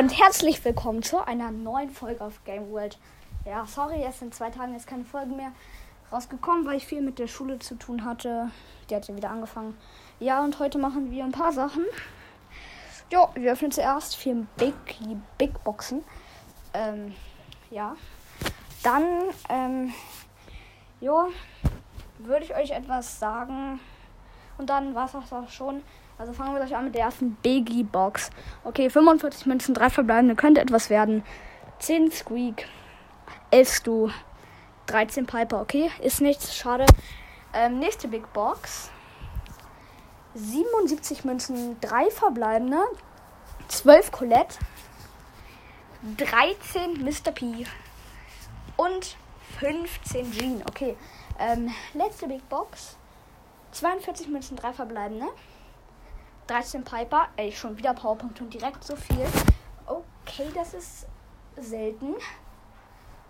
und herzlich willkommen zu einer neuen Folge auf Game World. Ja, sorry, erst in zwei Tagen ist keine Folge mehr rausgekommen, weil ich viel mit der Schule zu tun hatte. Die hat ja wieder angefangen. Ja, und heute machen wir ein paar Sachen. Jo, wir öffnen zuerst vier Big, Big Boxen. Ähm, ja. Dann, ähm, jo, würde ich euch etwas sagen. Und dann war es auch schon. Also fangen wir gleich an mit der ersten Biggie Box. Okay, 45 Münzen, 3 verbleibende, könnte etwas werden. 10 Squeak, 11 Stu, 13 Piper, okay, ist nichts, schade. Ähm, nächste Big Box. 77 Münzen, 3 verbleibende, 12 Colette, 13 Mr. P und 15 Jean. Okay, ähm, letzte Big Box. 42 Münzen, 3 verbleibende. 13 Piper. Ey, schon wieder Powerpunkt und direkt so viel. Okay, das ist selten.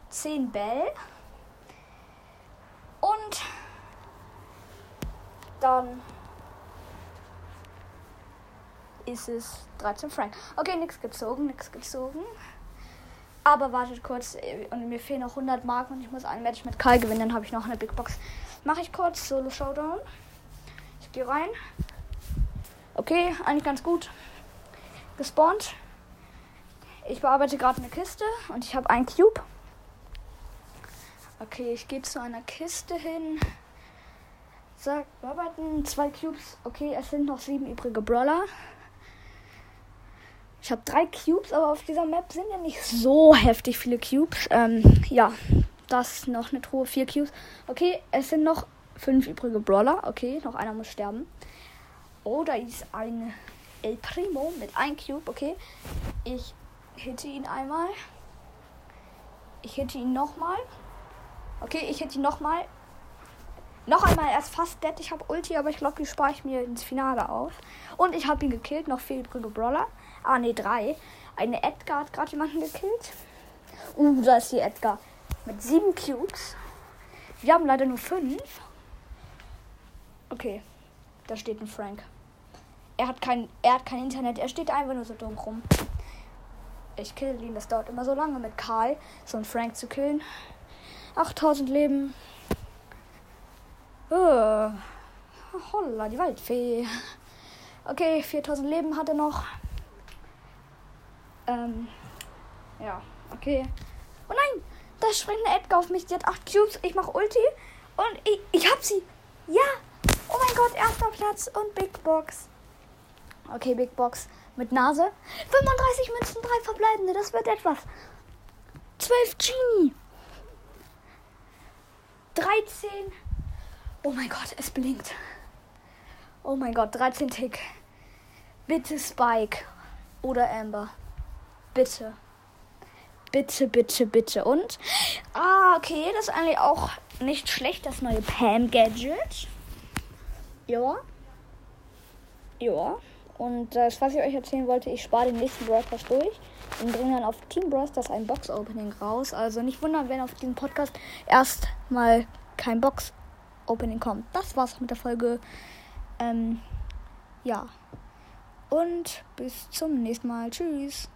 10 Bell. Und dann ist es 13 Frank. Okay, nichts gezogen, nichts gezogen. Aber wartet kurz, und mir fehlen noch 100 Marken und ich muss ein Match mit Kai gewinnen, dann habe ich noch eine Big Box. Mache ich kurz, Solo Showdown. Ich gehe rein. Okay, eigentlich ganz gut. Gespawnt. Ich bearbeite gerade eine Kiste und ich habe einen Cube. Okay, ich gehe zu einer Kiste hin. Sag, bearbeiten zwei Cubes. Okay, es sind noch sieben übrige Brawler. Ich habe drei Cubes, aber auf dieser Map sind ja nicht so heftig viele Cubes. Ähm, ja, das noch eine Truhe, vier Cubes. Okay, es sind noch fünf übrige Brawler. Okay, noch einer muss sterben. Da ist ein El Primo mit einem Cube. Okay. Ich hitte ihn einmal. Ich hitte ihn nochmal. Okay, ich hitte ihn nochmal. Noch einmal, er ist fast dead. Ich habe Ulti, aber ich glaube, die spare ich mir ins Finale auf. Und ich habe ihn gekillt. Noch vier übrige Brawler. Ah, ne, drei. Eine Edgar hat gerade jemanden gekillt. Uh, da ist die Edgar. Mit sieben Cubes. Wir haben leider nur fünf. Okay. Da steht ein Frank. Er hat kein, er hat kein Internet. Er steht einfach nur so dumm rum. Ich kill ihn. Das dauert immer so lange mit Karl, so einen Frank zu killen. 8000 Leben. Oh. Holla, die Waldfee. Okay, 4000 Leben hat er noch. Ähm, ja, okay. Oh nein, da springt eine Edgar auf mich. Die hat 8 Cubes. Ich mache Ulti. Und ich, ich hab sie. Ja, Gott, erster Platz und Big Box. Okay, Big Box mit Nase. 35 Münzen, 3 verbleibende. Das wird etwas. 12 Genie. 13. Oh mein Gott, es blinkt. Oh mein Gott, 13 Tick. Bitte Spike oder Amber. Bitte. Bitte, bitte, bitte. Und? Ah, okay, das ist eigentlich auch nicht schlecht, das neue Pam-Gadget. Ja. Ja. Und das, was ich euch erzählen wollte, ich spare den nächsten Broadcast durch und bringe dann auf Team Bros. das ein Box-Opening raus. Also nicht wundern, wenn auf diesem Podcast erstmal kein Box-Opening kommt. Das war's mit der Folge. Ähm, ja. Und bis zum nächsten Mal. Tschüss.